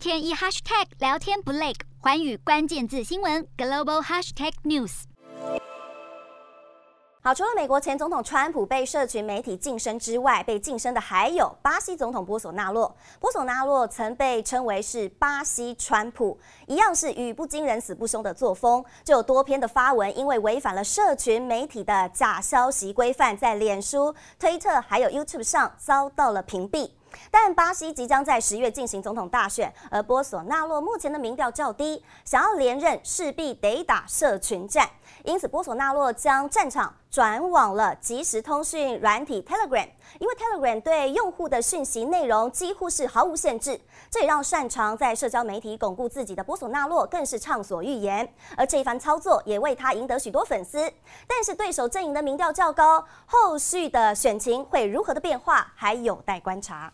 天一 hashtag 聊天不累，寰宇关键字新闻 global hashtag news。好，除了美国前总统川普被社群媒体晋升之外，被晋升的还有巴西总统波索纳洛。波索纳洛曾被称为是巴西川普，一样是语不惊人死不休的作风，就有多篇的发文，因为违反了社群媒体的假消息规范，在脸书、推特还有 YouTube 上遭到了屏蔽。但巴西即将在十月进行总统大选，而波索纳洛目前的民调较低，想要连任势必得打社群战，因此波索纳洛将战场转往了即时通讯软体 Telegram，因为 Telegram 对用户的讯息内容几乎是毫无限制，这也让擅长在社交媒体巩固自己的波索纳洛更是畅所欲言，而这一番操作也为他赢得许多粉丝。但是对手阵营的民调较高，后续的选情会如何的变化，还有待观察。